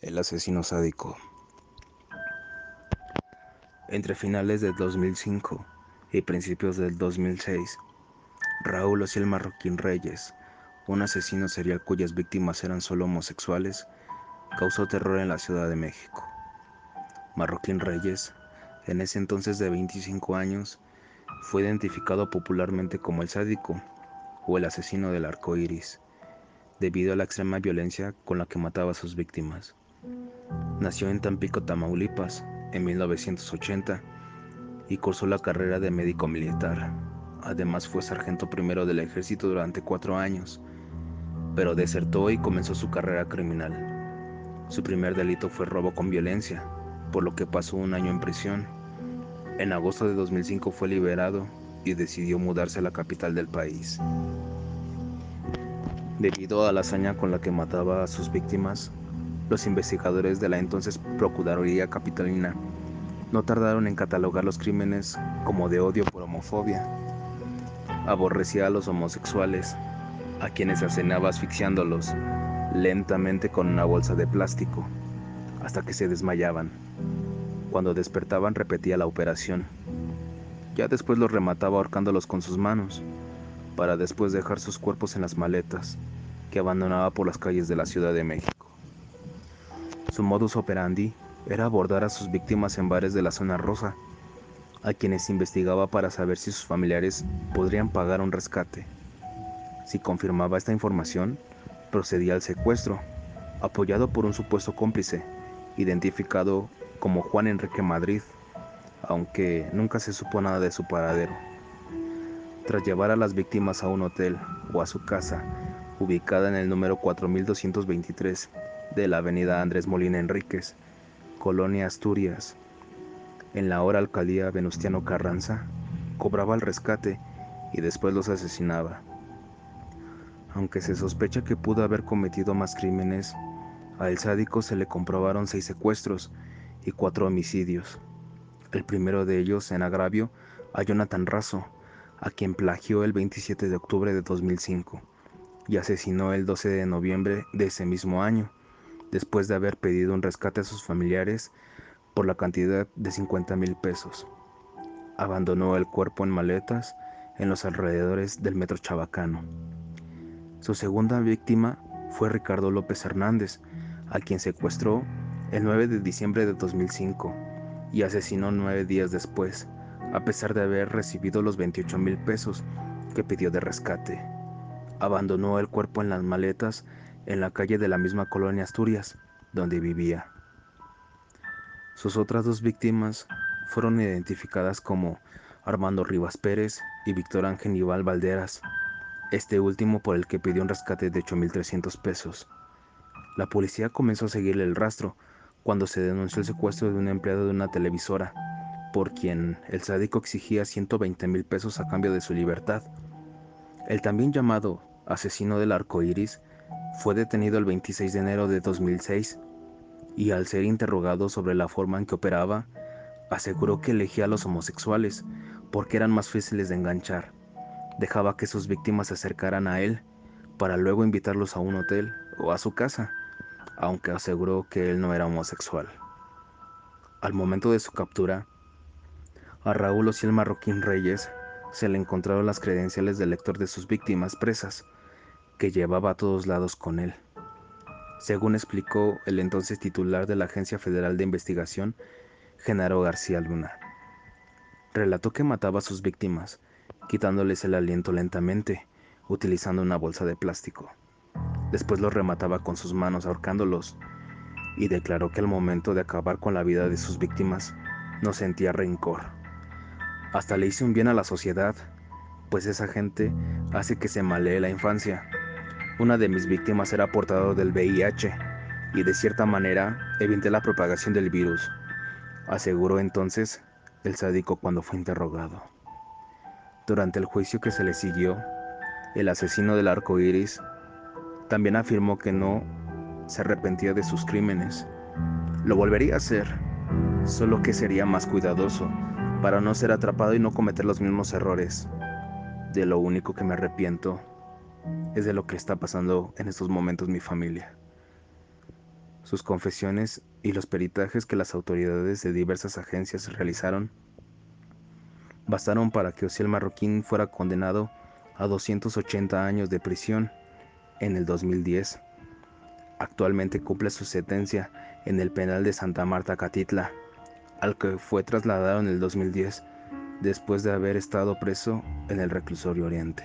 El asesino sádico. Entre finales del 2005 y principios del 2006, Raúl Ociel Marroquín Reyes, un asesino serial cuyas víctimas eran solo homosexuales, causó terror en la Ciudad de México. Marroquín Reyes, en ese entonces de 25 años, fue identificado popularmente como el sádico o el asesino del arco iris, debido a la extrema violencia con la que mataba a sus víctimas. Nació en Tampico, Tamaulipas, en 1980 y cursó la carrera de médico militar. Además fue sargento primero del ejército durante cuatro años, pero desertó y comenzó su carrera criminal. Su primer delito fue robo con violencia, por lo que pasó un año en prisión. En agosto de 2005 fue liberado y decidió mudarse a la capital del país. Debido a la hazaña con la que mataba a sus víctimas, los investigadores de la entonces Procuraduría Capitalina no tardaron en catalogar los crímenes como de odio por homofobia. Aborrecía a los homosexuales, a quienes asesinaba asfixiándolos lentamente con una bolsa de plástico, hasta que se desmayaban. Cuando despertaban repetía la operación. Ya después los remataba ahorcándolos con sus manos, para después dejar sus cuerpos en las maletas que abandonaba por las calles de la Ciudad de México. Su modus operandi era abordar a sus víctimas en bares de la zona rosa, a quienes investigaba para saber si sus familiares podrían pagar un rescate. Si confirmaba esta información, procedía al secuestro, apoyado por un supuesto cómplice, identificado como Juan Enrique Madrid, aunque nunca se supo nada de su paradero. Tras llevar a las víctimas a un hotel o a su casa, ubicada en el número 4223, de la avenida Andrés Molina Enríquez, Colonia Asturias. En la hora alcaldía Venustiano Carranza, cobraba el rescate y después los asesinaba. Aunque se sospecha que pudo haber cometido más crímenes, a el sádico se le comprobaron seis secuestros y cuatro homicidios. El primero de ellos en agravio a Jonathan Razo, a quien plagió el 27 de octubre de 2005 y asesinó el 12 de noviembre de ese mismo año después de haber pedido un rescate a sus familiares por la cantidad de 50 mil pesos. Abandonó el cuerpo en maletas en los alrededores del metro Chabacano. Su segunda víctima fue Ricardo López Hernández, a quien secuestró el 9 de diciembre de 2005 y asesinó nueve días después, a pesar de haber recibido los 28 mil pesos que pidió de rescate. Abandonó el cuerpo en las maletas en la calle de la misma colonia Asturias, donde vivía. Sus otras dos víctimas fueron identificadas como Armando Rivas Pérez y Víctor Ángel Valderas, este último por el que pidió un rescate de 8.300 pesos. La policía comenzó a seguirle el rastro cuando se denunció el secuestro de un empleado de una televisora, por quien el sádico exigía 120 mil pesos a cambio de su libertad. El también llamado asesino del arco iris fue detenido el 26 de enero de 2006 y al ser interrogado sobre la forma en que operaba, aseguró que elegía a los homosexuales porque eran más fáciles de enganchar. Dejaba que sus víctimas se acercaran a él para luego invitarlos a un hotel o a su casa, aunque aseguró que él no era homosexual. Al momento de su captura, a Raúl Ociel Marroquín Reyes se le encontraron las credenciales del lector de sus víctimas presas, que llevaba a todos lados con él. Según explicó el entonces titular de la Agencia Federal de Investigación, Genaro García Luna. Relató que mataba a sus víctimas, quitándoles el aliento lentamente, utilizando una bolsa de plástico. Después los remataba con sus manos ahorcándolos y declaró que al momento de acabar con la vida de sus víctimas no sentía rencor. Hasta le hice un bien a la sociedad, pues esa gente hace que se malee la infancia una de mis víctimas era portador del VIH y de cierta manera evité la propagación del virus, aseguró entonces el sádico cuando fue interrogado. Durante el juicio que se le siguió, el asesino del arco iris también afirmó que no se arrepentía de sus crímenes. Lo volvería a hacer, solo que sería más cuidadoso para no ser atrapado y no cometer los mismos errores. De lo único que me arrepiento es de lo que está pasando en estos momentos mi familia. sus confesiones y los peritajes que las autoridades de diversas agencias realizaron bastaron para que Osiel Marroquín fuera condenado a 280 años de prisión en el 2010. Actualmente cumple su sentencia en el penal de Santa Marta Catitla, al que fue trasladado en el 2010 después de haber estado preso en el reclusorio Oriente.